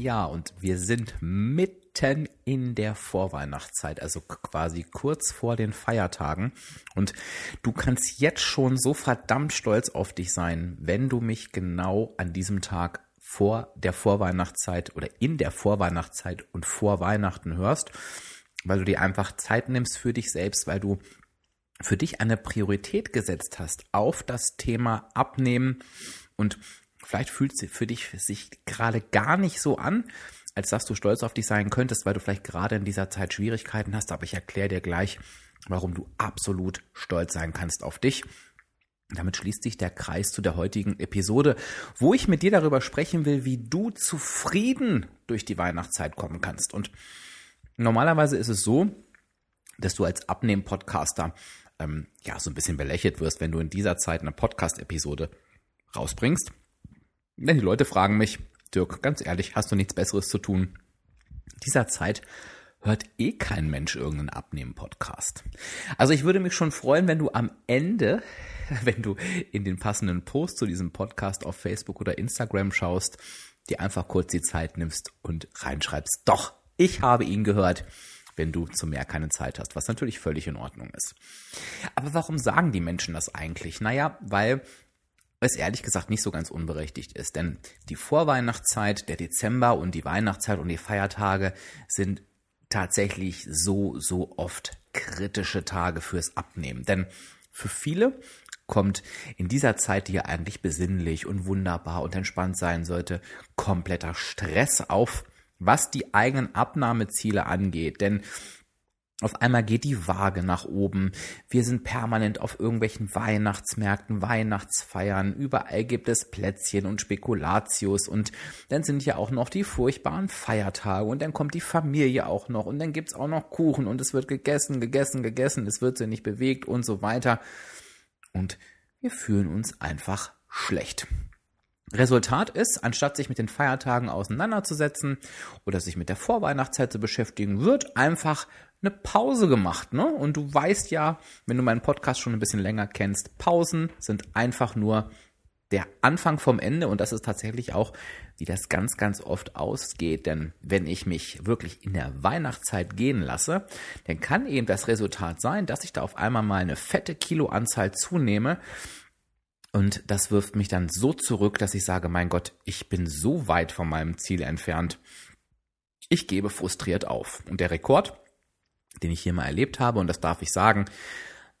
Ja, und wir sind mitten in der Vorweihnachtszeit, also quasi kurz vor den Feiertagen. Und du kannst jetzt schon so verdammt stolz auf dich sein, wenn du mich genau an diesem Tag vor der Vorweihnachtszeit oder in der Vorweihnachtszeit und vor Weihnachten hörst, weil du dir einfach Zeit nimmst für dich selbst, weil du für dich eine Priorität gesetzt hast auf das Thema Abnehmen und Vielleicht fühlt es für dich sich gerade gar nicht so an, als dass du stolz auf dich sein könntest, weil du vielleicht gerade in dieser Zeit Schwierigkeiten hast. Aber ich erkläre dir gleich, warum du absolut stolz sein kannst auf dich. Damit schließt sich der Kreis zu der heutigen Episode, wo ich mit dir darüber sprechen will, wie du zufrieden durch die Weihnachtszeit kommen kannst. Und normalerweise ist es so, dass du als Abnehmen-Podcaster ähm, ja so ein bisschen belächelt wirst, wenn du in dieser Zeit eine Podcast-Episode rausbringst. Denn die Leute fragen mich, Dirk, ganz ehrlich, hast du nichts Besseres zu tun? Dieser Zeit hört eh kein Mensch irgendeinen Abnehmen-Podcast. Also ich würde mich schon freuen, wenn du am Ende, wenn du in den passenden Post zu diesem Podcast auf Facebook oder Instagram schaust, dir einfach kurz die Zeit nimmst und reinschreibst, doch, ich habe ihn gehört, wenn du zu mehr keine Zeit hast, was natürlich völlig in Ordnung ist. Aber warum sagen die Menschen das eigentlich? Naja, weil es ehrlich gesagt nicht so ganz unberechtigt ist. Denn die Vorweihnachtszeit, der Dezember und die Weihnachtszeit und die Feiertage sind tatsächlich so, so oft kritische Tage fürs Abnehmen. Denn für viele kommt in dieser Zeit, die ja eigentlich besinnlich und wunderbar und entspannt sein sollte, kompletter Stress auf, was die eigenen Abnahmeziele angeht. Denn auf einmal geht die Waage nach oben. Wir sind permanent auf irgendwelchen Weihnachtsmärkten, Weihnachtsfeiern. Überall gibt es Plätzchen und Spekulatius. Und dann sind ja auch noch die furchtbaren Feiertage. Und dann kommt die Familie auch noch. Und dann gibt's auch noch Kuchen. Und es wird gegessen, gegessen, gegessen. Es wird sich nicht bewegt und so weiter. Und wir fühlen uns einfach schlecht. Resultat ist, anstatt sich mit den Feiertagen auseinanderzusetzen oder sich mit der Vorweihnachtszeit zu beschäftigen, wird einfach eine Pause gemacht, ne? Und du weißt ja, wenn du meinen Podcast schon ein bisschen länger kennst, Pausen sind einfach nur der Anfang vom Ende und das ist tatsächlich auch, wie das ganz, ganz oft ausgeht. Denn wenn ich mich wirklich in der Weihnachtszeit gehen lasse, dann kann eben das Resultat sein, dass ich da auf einmal mal eine fette Kiloanzahl zunehme. Und das wirft mich dann so zurück, dass ich sage, mein Gott, ich bin so weit von meinem Ziel entfernt. Ich gebe frustriert auf. Und der Rekord, den ich hier mal erlebt habe, und das darf ich sagen,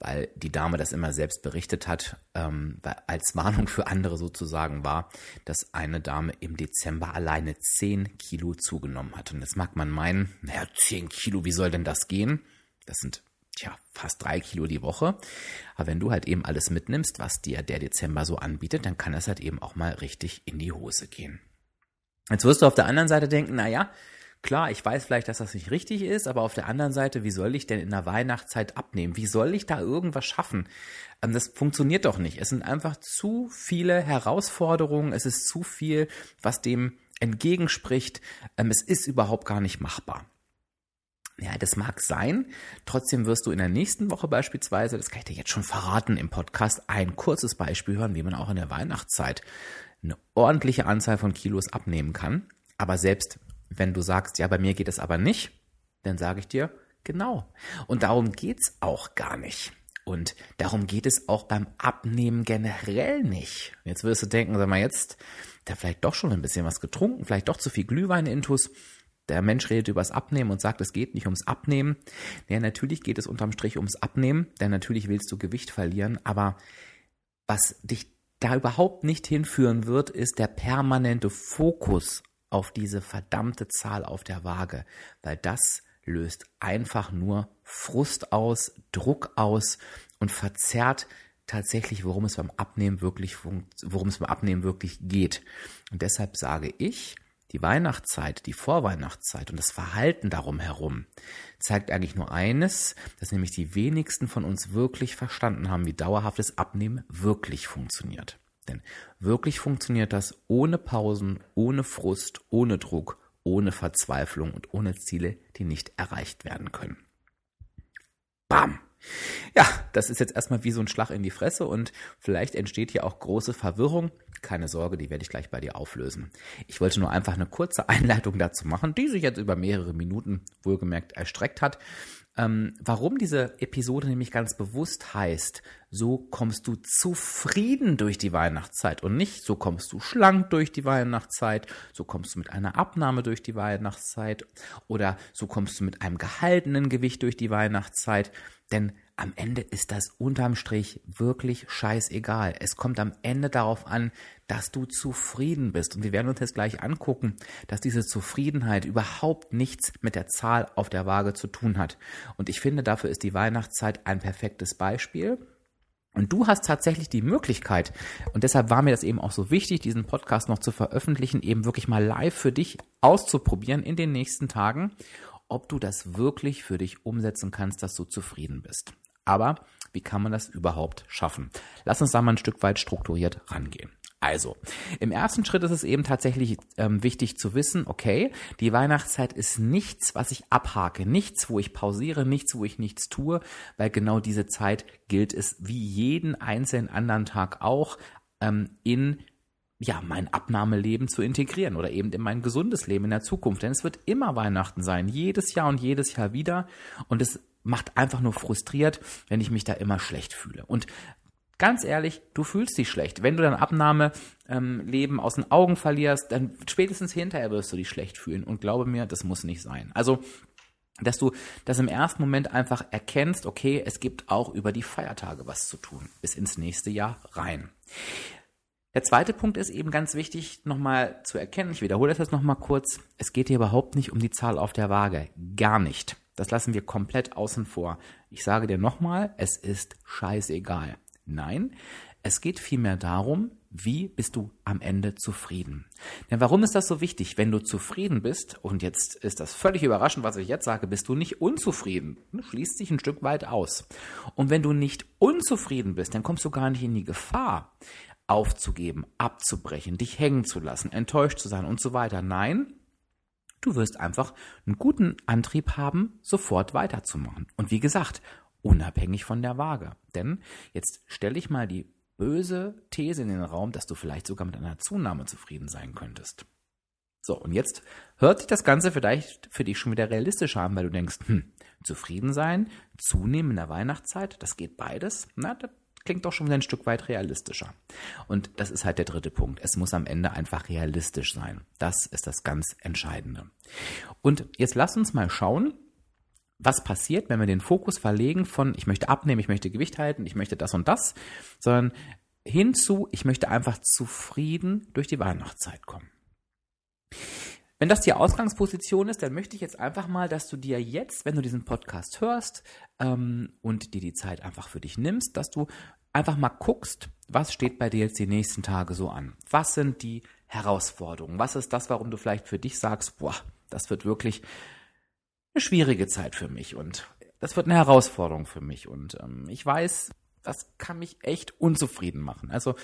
weil die Dame das immer selbst berichtet hat, ähm, als Warnung für andere sozusagen war, dass eine Dame im Dezember alleine 10 Kilo zugenommen hat. Und jetzt mag man meinen, naja, 10 Kilo, wie soll denn das gehen? Das sind tja, fast drei Kilo die Woche. Aber wenn du halt eben alles mitnimmst, was dir der Dezember so anbietet, dann kann das halt eben auch mal richtig in die Hose gehen. Jetzt wirst du auf der anderen Seite denken, naja, Klar, ich weiß vielleicht, dass das nicht richtig ist, aber auf der anderen Seite, wie soll ich denn in der Weihnachtszeit abnehmen? Wie soll ich da irgendwas schaffen? Ähm, das funktioniert doch nicht. Es sind einfach zu viele Herausforderungen, es ist zu viel, was dem entgegenspricht. Ähm, es ist überhaupt gar nicht machbar. Ja, das mag sein. Trotzdem wirst du in der nächsten Woche beispielsweise, das kann ich dir jetzt schon verraten im Podcast, ein kurzes Beispiel hören, wie man auch in der Weihnachtszeit eine ordentliche Anzahl von Kilos abnehmen kann. Aber selbst wenn du sagst, ja, bei mir geht es aber nicht, dann sage ich dir, genau. Und darum geht's auch gar nicht. Und darum geht es auch beim Abnehmen generell nicht. Jetzt wirst du denken, sag mal, jetzt, der vielleicht doch schon ein bisschen was getrunken, vielleicht doch zu viel Glühwein intus. Der Mensch redet übers Abnehmen und sagt, es geht nicht ums Abnehmen. Ja, natürlich geht es unterm Strich ums Abnehmen, denn natürlich willst du Gewicht verlieren, aber was dich da überhaupt nicht hinführen wird, ist der permanente Fokus auf diese verdammte Zahl auf der Waage, weil das löst einfach nur Frust aus, Druck aus und verzerrt tatsächlich, worum es beim Abnehmen wirklich worum es beim Abnehmen wirklich geht. Und deshalb sage ich, Die Weihnachtszeit, die Vorweihnachtszeit und das Verhalten darum herum zeigt eigentlich nur eines, dass nämlich die wenigsten von uns wirklich verstanden haben, wie dauerhaftes Abnehmen wirklich funktioniert. Denn wirklich funktioniert das ohne Pausen, ohne Frust, ohne Druck, ohne Verzweiflung und ohne Ziele, die nicht erreicht werden können. Bam! Ja, das ist jetzt erstmal wie so ein Schlag in die Fresse und vielleicht entsteht hier auch große Verwirrung. Keine Sorge, die werde ich gleich bei dir auflösen. Ich wollte nur einfach eine kurze Einleitung dazu machen, die sich jetzt über mehrere Minuten wohlgemerkt erstreckt hat. Ähm, warum diese Episode nämlich ganz bewusst heißt, so kommst du zufrieden durch die Weihnachtszeit und nicht so kommst du schlank durch die Weihnachtszeit, so kommst du mit einer Abnahme durch die Weihnachtszeit oder so kommst du mit einem gehaltenen Gewicht durch die Weihnachtszeit. Denn am Ende ist das unterm Strich wirklich scheißegal. Es kommt am Ende darauf an, dass du zufrieden bist. Und wir werden uns jetzt gleich angucken, dass diese Zufriedenheit überhaupt nichts mit der Zahl auf der Waage zu tun hat. Und ich finde, dafür ist die Weihnachtszeit ein perfektes Beispiel. Und du hast tatsächlich die Möglichkeit, und deshalb war mir das eben auch so wichtig, diesen Podcast noch zu veröffentlichen, eben wirklich mal live für dich auszuprobieren in den nächsten Tagen ob du das wirklich für dich umsetzen kannst, dass du zufrieden bist. Aber wie kann man das überhaupt schaffen? Lass uns da mal ein Stück weit strukturiert rangehen. Also, im ersten Schritt ist es eben tatsächlich ähm, wichtig zu wissen, okay, die Weihnachtszeit ist nichts, was ich abhake, nichts, wo ich pausiere, nichts, wo ich nichts tue, weil genau diese Zeit gilt es wie jeden einzelnen anderen Tag auch ähm, in ja, mein Abnahmeleben zu integrieren oder eben in mein gesundes Leben in der Zukunft. Denn es wird immer Weihnachten sein, jedes Jahr und jedes Jahr wieder. Und es macht einfach nur frustriert, wenn ich mich da immer schlecht fühle. Und ganz ehrlich, du fühlst dich schlecht. Wenn du dein Abnahmeleben ähm, aus den Augen verlierst, dann spätestens hinterher wirst du dich schlecht fühlen. Und glaube mir, das muss nicht sein. Also, dass du das im ersten Moment einfach erkennst, okay, es gibt auch über die Feiertage was zu tun, bis ins nächste Jahr rein. Der zweite Punkt ist eben ganz wichtig nochmal zu erkennen. Ich wiederhole das jetzt nochmal kurz. Es geht hier überhaupt nicht um die Zahl auf der Waage. Gar nicht. Das lassen wir komplett außen vor. Ich sage dir nochmal, es ist scheißegal. Nein, es geht vielmehr darum, wie bist du am Ende zufrieden? Denn warum ist das so wichtig? Wenn du zufrieden bist, und jetzt ist das völlig überraschend, was ich jetzt sage, bist du nicht unzufrieden. Schließt sich ein Stück weit aus. Und wenn du nicht unzufrieden bist, dann kommst du gar nicht in die Gefahr, aufzugeben, abzubrechen, dich hängen zu lassen, enttäuscht zu sein und so weiter. Nein, du wirst einfach einen guten Antrieb haben, sofort weiterzumachen. Und wie gesagt, unabhängig von der Waage. Denn jetzt stelle ich mal die böse These in den Raum, dass du vielleicht sogar mit einer Zunahme zufrieden sein könntest. So, und jetzt hört sich das Ganze vielleicht für dich schon wieder realistischer an, weil du denkst, hm, zufrieden sein, zunehmen in der Weihnachtszeit, das geht beides. Na, das klingt doch schon wieder ein Stück weit realistischer. Und das ist halt der dritte Punkt. Es muss am Ende einfach realistisch sein. Das ist das ganz Entscheidende. Und jetzt lass uns mal schauen, was passiert, wenn wir den Fokus verlegen von ich möchte abnehmen, ich möchte Gewicht halten, ich möchte das und das, sondern hinzu, ich möchte einfach zufrieden durch die Weihnachtszeit kommen. Wenn das die Ausgangsposition ist, dann möchte ich jetzt einfach mal, dass du dir jetzt, wenn du diesen Podcast hörst ähm, und dir die Zeit einfach für dich nimmst, dass du einfach mal guckst, was steht bei dir jetzt die nächsten Tage so an? Was sind die Herausforderungen? Was ist das, warum du vielleicht für dich sagst, boah, das wird wirklich eine schwierige Zeit für mich und das wird eine Herausforderung für mich und ähm, ich weiß, das kann mich echt unzufrieden machen. Also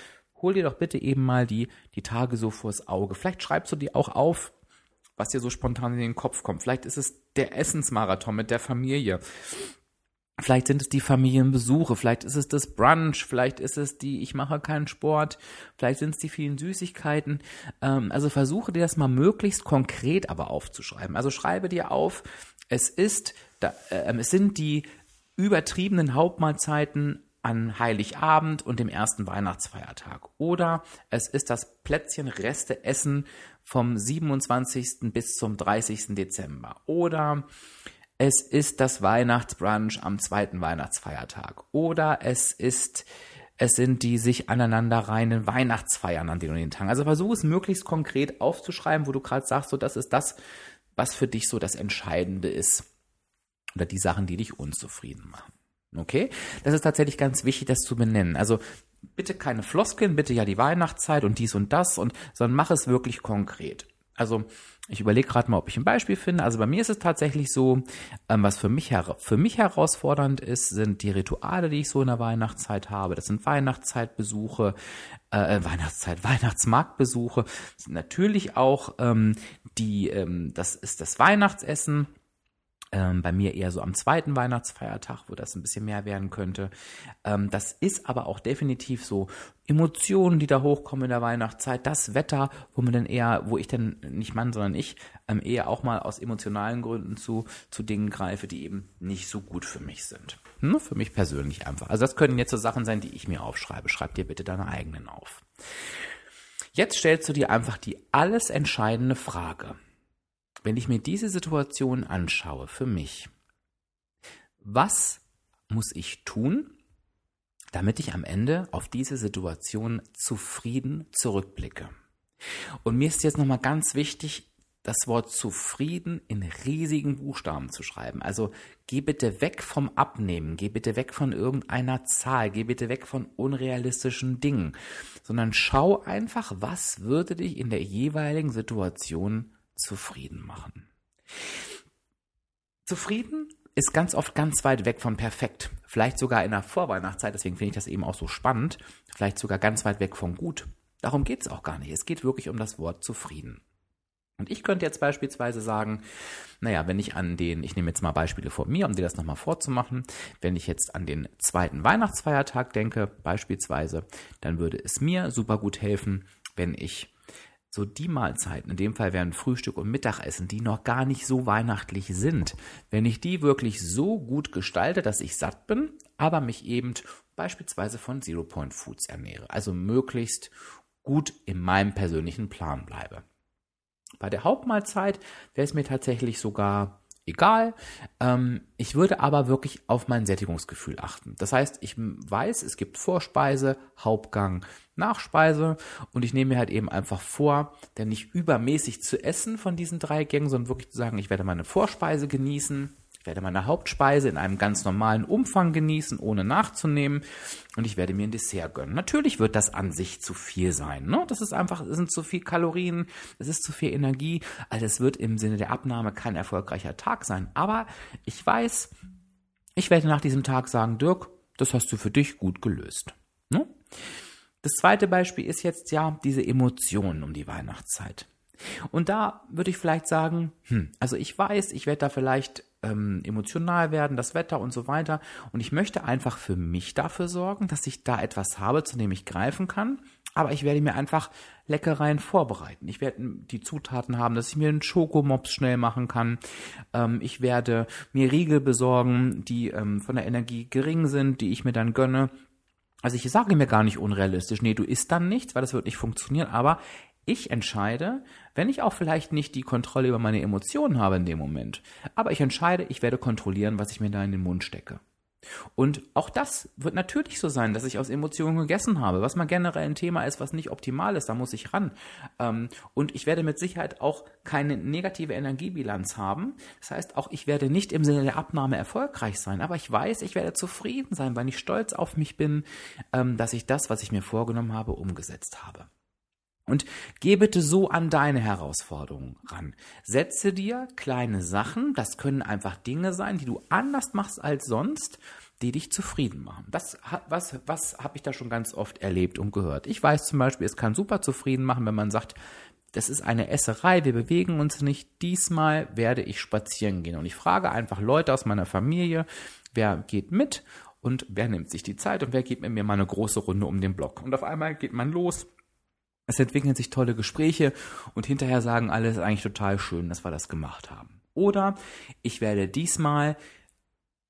hol dir doch bitte eben mal die, die Tage so vors Auge. Vielleicht schreibst du die auch auf, was dir so spontan in den Kopf kommt. Vielleicht ist es der Essensmarathon mit der Familie. Vielleicht sind es die Familienbesuche, vielleicht ist es das Brunch, vielleicht ist es die, ich mache keinen Sport, vielleicht sind es die vielen Süßigkeiten. Ähm, also versuche dir das mal möglichst konkret aber aufzuschreiben. Also schreibe dir auf, es ist, äh, es sind die übertriebenen Hauptmahlzeiten an Heiligabend und dem ersten Weihnachtsfeiertag. Oder es ist das Plätzchen Reste Essen vom 27. bis zum 30. Dezember. Oder es ist das Weihnachtsbrunch am zweiten Weihnachtsfeiertag. Oder es ist, es sind die sich aneinanderreihenden Weihnachtsfeiern an den und den Tagen. Also versuche es möglichst konkret aufzuschreiben, wo du gerade sagst, so das ist das, was für dich so das Entscheidende ist. Oder die Sachen, die dich unzufrieden machen. Okay? Das ist tatsächlich ganz wichtig, das zu benennen. Also bitte keine Floskeln, bitte ja die Weihnachtszeit und dies und das und, sondern mach es wirklich konkret. Also ich überlege gerade mal, ob ich ein Beispiel finde. Also bei mir ist es tatsächlich so, ähm, was für mich, für mich herausfordernd ist, sind die Rituale, die ich so in der Weihnachtszeit habe. Das sind Weihnachtszeitbesuche, äh, äh Weihnachtszeit, Weihnachtsmarktbesuche. Das sind natürlich auch ähm, die, ähm, das ist das Weihnachtsessen ähm, bei mir eher so am zweiten Weihnachtsfeiertag, wo das ein bisschen mehr werden könnte. Ähm, das ist aber auch definitiv so Emotionen, die da hochkommen in der Weihnachtszeit, das Wetter, wo man dann eher, wo ich dann nicht Mann, sondern ich ähm, eher auch mal aus emotionalen Gründen zu, zu Dingen greife, die eben nicht so gut für mich sind. Nur für mich persönlich einfach. Also das können jetzt so Sachen sein, die ich mir aufschreibe. Schreib dir bitte deine eigenen auf. Jetzt stellst du dir einfach die alles entscheidende Frage. Wenn ich mir diese Situation anschaue für mich, was muss ich tun, damit ich am Ende auf diese Situation zufrieden zurückblicke? Und mir ist jetzt nochmal ganz wichtig, das Wort zufrieden in riesigen Buchstaben zu schreiben. Also geh bitte weg vom Abnehmen, geh bitte weg von irgendeiner Zahl, geh bitte weg von unrealistischen Dingen, sondern schau einfach, was würde dich in der jeweiligen Situation zufrieden machen. Zufrieden ist ganz oft ganz weit weg von perfekt. Vielleicht sogar in der Vorweihnachtszeit, deswegen finde ich das eben auch so spannend, vielleicht sogar ganz weit weg von gut. Darum geht es auch gar nicht. Es geht wirklich um das Wort zufrieden. Und ich könnte jetzt beispielsweise sagen, naja, wenn ich an den, ich nehme jetzt mal Beispiele von mir, um dir das nochmal vorzumachen, wenn ich jetzt an den zweiten Weihnachtsfeiertag denke, beispielsweise, dann würde es mir super gut helfen, wenn ich so die Mahlzeiten, in dem Fall wären Frühstück und Mittagessen, die noch gar nicht so weihnachtlich sind, wenn ich die wirklich so gut gestalte, dass ich satt bin, aber mich eben beispielsweise von Zero Point Foods ernähre, also möglichst gut in meinem persönlichen Plan bleibe. Bei der Hauptmahlzeit wäre es mir tatsächlich sogar egal. Ähm, ich würde aber wirklich auf mein Sättigungsgefühl achten. Das heißt, ich weiß, es gibt Vorspeise, Hauptgang, Nachspeise und ich nehme mir halt eben einfach vor, denn nicht übermäßig zu essen von diesen drei Gängen, sondern wirklich zu sagen, ich werde meine Vorspeise genießen, ich werde meine Hauptspeise in einem ganz normalen Umfang genießen, ohne nachzunehmen. Und ich werde mir ein Dessert gönnen. Natürlich wird das an sich zu viel sein. Ne? Das ist einfach, es sind zu viel Kalorien, es ist zu viel Energie. Also es wird im Sinne der Abnahme kein erfolgreicher Tag sein. Aber ich weiß, ich werde nach diesem Tag sagen, Dirk, das hast du für dich gut gelöst. Ne? Das zweite Beispiel ist jetzt ja diese Emotionen um die Weihnachtszeit. Und da würde ich vielleicht sagen, hm, also ich weiß, ich werde da vielleicht ähm, emotional werden, das Wetter und so weiter. Und ich möchte einfach für mich dafür sorgen, dass ich da etwas habe, zu dem ich greifen kann. Aber ich werde mir einfach Leckereien vorbereiten. Ich werde die Zutaten haben, dass ich mir einen Schokomops schnell machen kann. Ähm, ich werde mir Riegel besorgen, die ähm, von der Energie gering sind, die ich mir dann gönne. Also ich sage mir gar nicht unrealistisch, nee, du isst dann nichts, weil das wird nicht funktionieren, aber ich entscheide, wenn ich auch vielleicht nicht die Kontrolle über meine Emotionen habe in dem Moment, aber ich entscheide, ich werde kontrollieren, was ich mir da in den Mund stecke. Und auch das wird natürlich so sein, dass ich aus Emotionen gegessen habe, was mal generell ein Thema ist, was nicht optimal ist, da muss ich ran. Ähm, und ich werde mit Sicherheit auch keine negative Energiebilanz haben. Das heißt, auch ich werde nicht im Sinne der Abnahme erfolgreich sein, aber ich weiß, ich werde zufrieden sein, weil ich stolz auf mich bin, ähm, dass ich das, was ich mir vorgenommen habe, umgesetzt habe. Und geh bitte so an deine Herausforderungen ran. Setze dir kleine Sachen, das können einfach Dinge sein, die du anders machst als sonst, die dich zufrieden machen. Das, was, was habe ich da schon ganz oft erlebt und gehört? Ich weiß zum Beispiel, es kann super zufrieden machen, wenn man sagt, das ist eine Esserei, wir bewegen uns nicht. Diesmal werde ich spazieren gehen. Und ich frage einfach Leute aus meiner Familie, wer geht mit und wer nimmt sich die Zeit und wer geht mit mir mal eine große Runde um den Block. Und auf einmal geht man los es entwickeln sich tolle Gespräche und hinterher sagen alle, es ist eigentlich total schön, dass wir das gemacht haben. Oder ich werde diesmal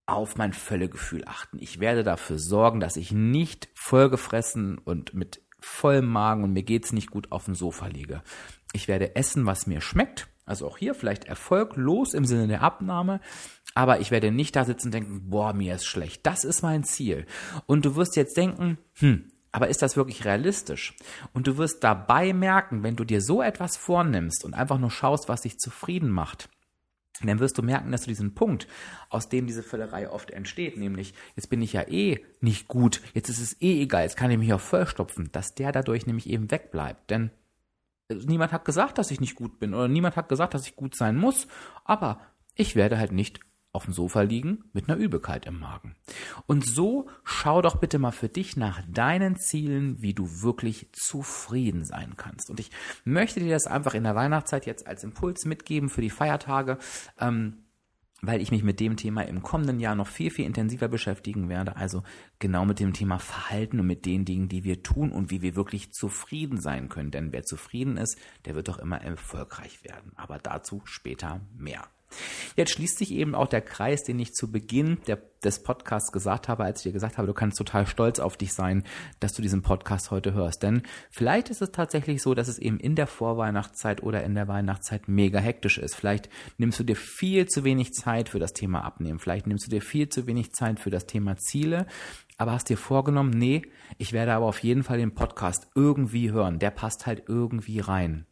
auf mein Völlegefühl achten. Ich werde dafür sorgen, dass ich nicht vollgefressen und mit vollem Magen und mir geht's nicht gut auf dem Sofa liege. Ich werde essen, was mir schmeckt. Also auch hier vielleicht erfolglos im Sinne der Abnahme. Aber ich werde nicht da sitzen und denken, boah, mir ist schlecht. Das ist mein Ziel. Und du wirst jetzt denken, hm, aber ist das wirklich realistisch? Und du wirst dabei merken, wenn du dir so etwas vornimmst und einfach nur schaust, was dich zufrieden macht, dann wirst du merken, dass du diesen Punkt, aus dem diese Völlerei oft entsteht, nämlich jetzt bin ich ja eh nicht gut, jetzt ist es eh egal, jetzt kann ich mich auch vollstopfen, dass der dadurch nämlich eben wegbleibt. Denn niemand hat gesagt, dass ich nicht gut bin oder niemand hat gesagt, dass ich gut sein muss, aber ich werde halt nicht auf dem Sofa liegen mit einer Übelkeit im Magen. Und so schau doch bitte mal für dich nach deinen Zielen, wie du wirklich zufrieden sein kannst. Und ich möchte dir das einfach in der Weihnachtszeit jetzt als Impuls mitgeben für die Feiertage. Ähm, weil ich mich mit dem Thema im kommenden Jahr noch viel, viel intensiver beschäftigen werde. Also genau mit dem Thema Verhalten und mit den Dingen, die wir tun und wie wir wirklich zufrieden sein können. Denn wer zufrieden ist, der wird doch immer erfolgreich werden. Aber dazu später mehr. Jetzt schließt sich eben auch der Kreis, den ich zu Beginn der, des Podcasts gesagt habe, als ich dir gesagt habe, du kannst total stolz auf dich sein, dass du diesen Podcast heute hörst. Denn vielleicht ist es tatsächlich so, dass es eben in der Vorweihnachtszeit oder in der Weihnachtszeit mega hektisch ist. Vielleicht nimmst du dir viel zu wenig Zeit für das Thema Abnehmen. Vielleicht nimmst du dir viel zu wenig Zeit für das Thema Ziele aber hast dir vorgenommen, nee, ich werde aber auf jeden Fall den Podcast irgendwie hören. Der passt halt irgendwie rein.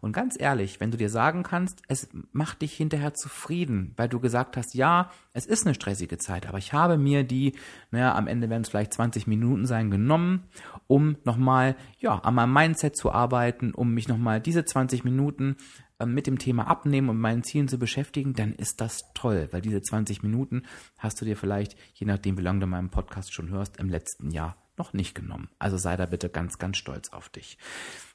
Und ganz ehrlich, wenn du dir sagen kannst, es macht dich hinterher zufrieden, weil du gesagt hast, ja, es ist eine stressige Zeit, aber ich habe mir die, naja, am Ende werden es vielleicht 20 Minuten sein, genommen, um nochmal, ja, an meinem Mindset zu arbeiten, um mich nochmal diese 20 Minuten äh, mit dem Thema Abnehmen und meinen Zielen zu beschäftigen, dann ist das toll, weil diese 20 Minuten hast du dir vielleicht, je nachdem, wie lange du meinen Podcast schon hörst, im letzten Jahr noch nicht genommen. Also sei da bitte ganz, ganz stolz auf dich.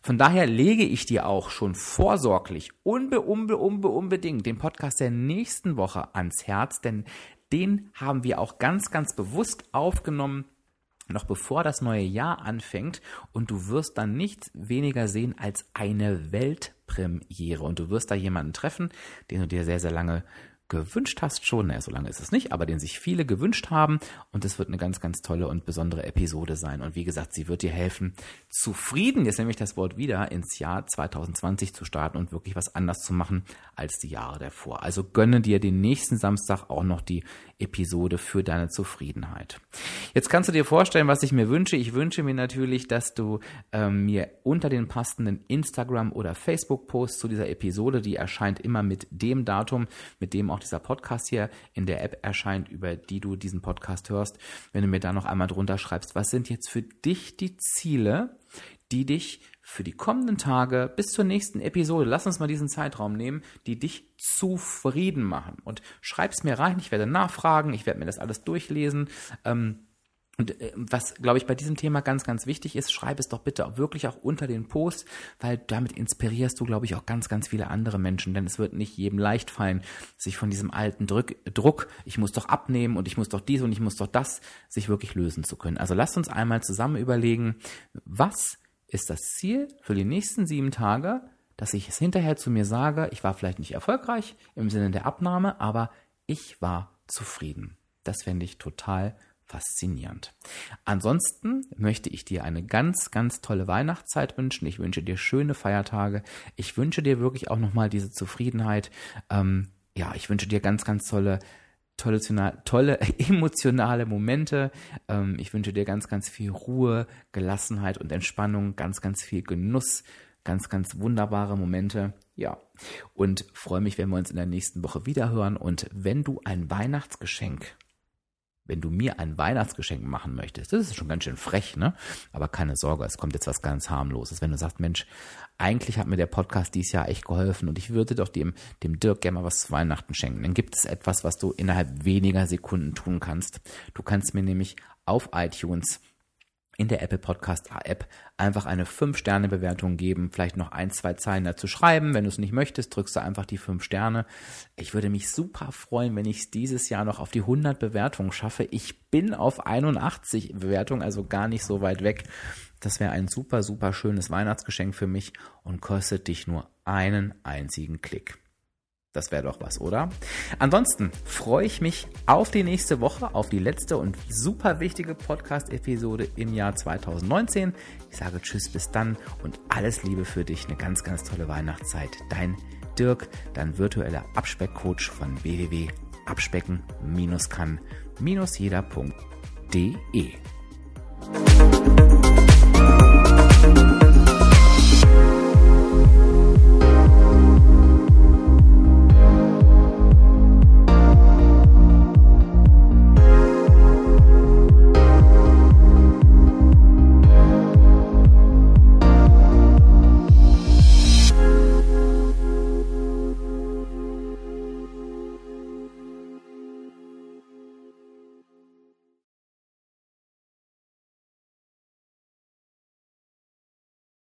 Von daher lege ich dir auch schon vorsorglich unbe, unbe, unbe, unbedingt den Podcast der nächsten Woche ans Herz, denn den haben wir auch ganz, ganz bewusst aufgenommen, noch bevor das neue Jahr anfängt und du wirst dann nichts weniger sehen als eine Weltpremiere und du wirst da jemanden treffen, den du dir sehr, sehr lange gewünscht hast schon, naja, so lange ist es nicht, aber den sich viele gewünscht haben und es wird eine ganz, ganz tolle und besondere Episode sein. Und wie gesagt, sie wird dir helfen, zufrieden, jetzt nehme ich das Wort wieder, ins Jahr 2020 zu starten und wirklich was anders zu machen als die Jahre davor. Also gönne dir den nächsten Samstag auch noch die Episode für deine Zufriedenheit. Jetzt kannst du dir vorstellen, was ich mir wünsche. Ich wünsche mir natürlich, dass du ähm, mir unter den passenden Instagram- oder Facebook-Post zu dieser Episode, die erscheint immer mit dem Datum, mit dem auch dieser Podcast hier in der App erscheint, über die du diesen Podcast hörst, wenn du mir da noch einmal drunter schreibst, was sind jetzt für dich die Ziele, die dich für die kommenden Tage bis zur nächsten Episode, lass uns mal diesen Zeitraum nehmen, die dich zufrieden machen. Und schreib's mir rein, ich werde nachfragen, ich werde mir das alles durchlesen. Ähm, und äh, was, glaube ich, bei diesem Thema ganz, ganz wichtig ist, schreib es doch bitte auch wirklich auch unter den Post, weil damit inspirierst du, glaube ich, auch ganz, ganz viele andere Menschen. Denn es wird nicht jedem leicht fallen, sich von diesem alten Druck, Druck, ich muss doch abnehmen und ich muss doch dies und ich muss doch das, sich wirklich lösen zu können. Also lasst uns einmal zusammen überlegen, was ist das Ziel für die nächsten sieben Tage, dass ich es hinterher zu mir sage, ich war vielleicht nicht erfolgreich im Sinne der Abnahme, aber ich war zufrieden. Das fände ich total faszinierend. Ansonsten möchte ich dir eine ganz, ganz tolle Weihnachtszeit wünschen. Ich wünsche dir schöne Feiertage. Ich wünsche dir wirklich auch nochmal diese Zufriedenheit. Ähm, ja, ich wünsche dir ganz, ganz tolle tolle, tolle emotionale Momente. Ähm, ich wünsche dir ganz, ganz viel Ruhe, Gelassenheit und Entspannung, ganz, ganz viel Genuss, ganz, ganz wunderbare Momente. Ja, und freue mich, wenn wir uns in der nächsten Woche wieder hören. Und wenn du ein Weihnachtsgeschenk wenn du mir ein Weihnachtsgeschenk machen möchtest, das ist schon ganz schön frech, ne? Aber keine Sorge, es kommt jetzt was ganz harmloses. Wenn du sagst, Mensch, eigentlich hat mir der Podcast dieses Jahr echt geholfen und ich würde doch dem, dem Dirk gerne mal was zu Weihnachten schenken, dann gibt es etwas, was du innerhalb weniger Sekunden tun kannst. Du kannst mir nämlich auf iTunes in der Apple Podcast App einfach eine 5-Sterne-Bewertung geben, vielleicht noch ein, zwei Zeilen dazu schreiben. Wenn du es nicht möchtest, drückst du einfach die 5 Sterne. Ich würde mich super freuen, wenn ich es dieses Jahr noch auf die 100 Bewertungen schaffe. Ich bin auf 81 Bewertungen, also gar nicht so weit weg. Das wäre ein super, super schönes Weihnachtsgeschenk für mich und kostet dich nur einen einzigen Klick. Das wäre doch was, oder? Ansonsten freue ich mich auf die nächste Woche, auf die letzte und super wichtige Podcast-Episode im Jahr 2019. Ich sage Tschüss bis dann und alles Liebe für dich. Eine ganz, ganz tolle Weihnachtszeit. Dein Dirk, dein virtueller Abspeckcoach von www.abspecken-kann-jeder.de.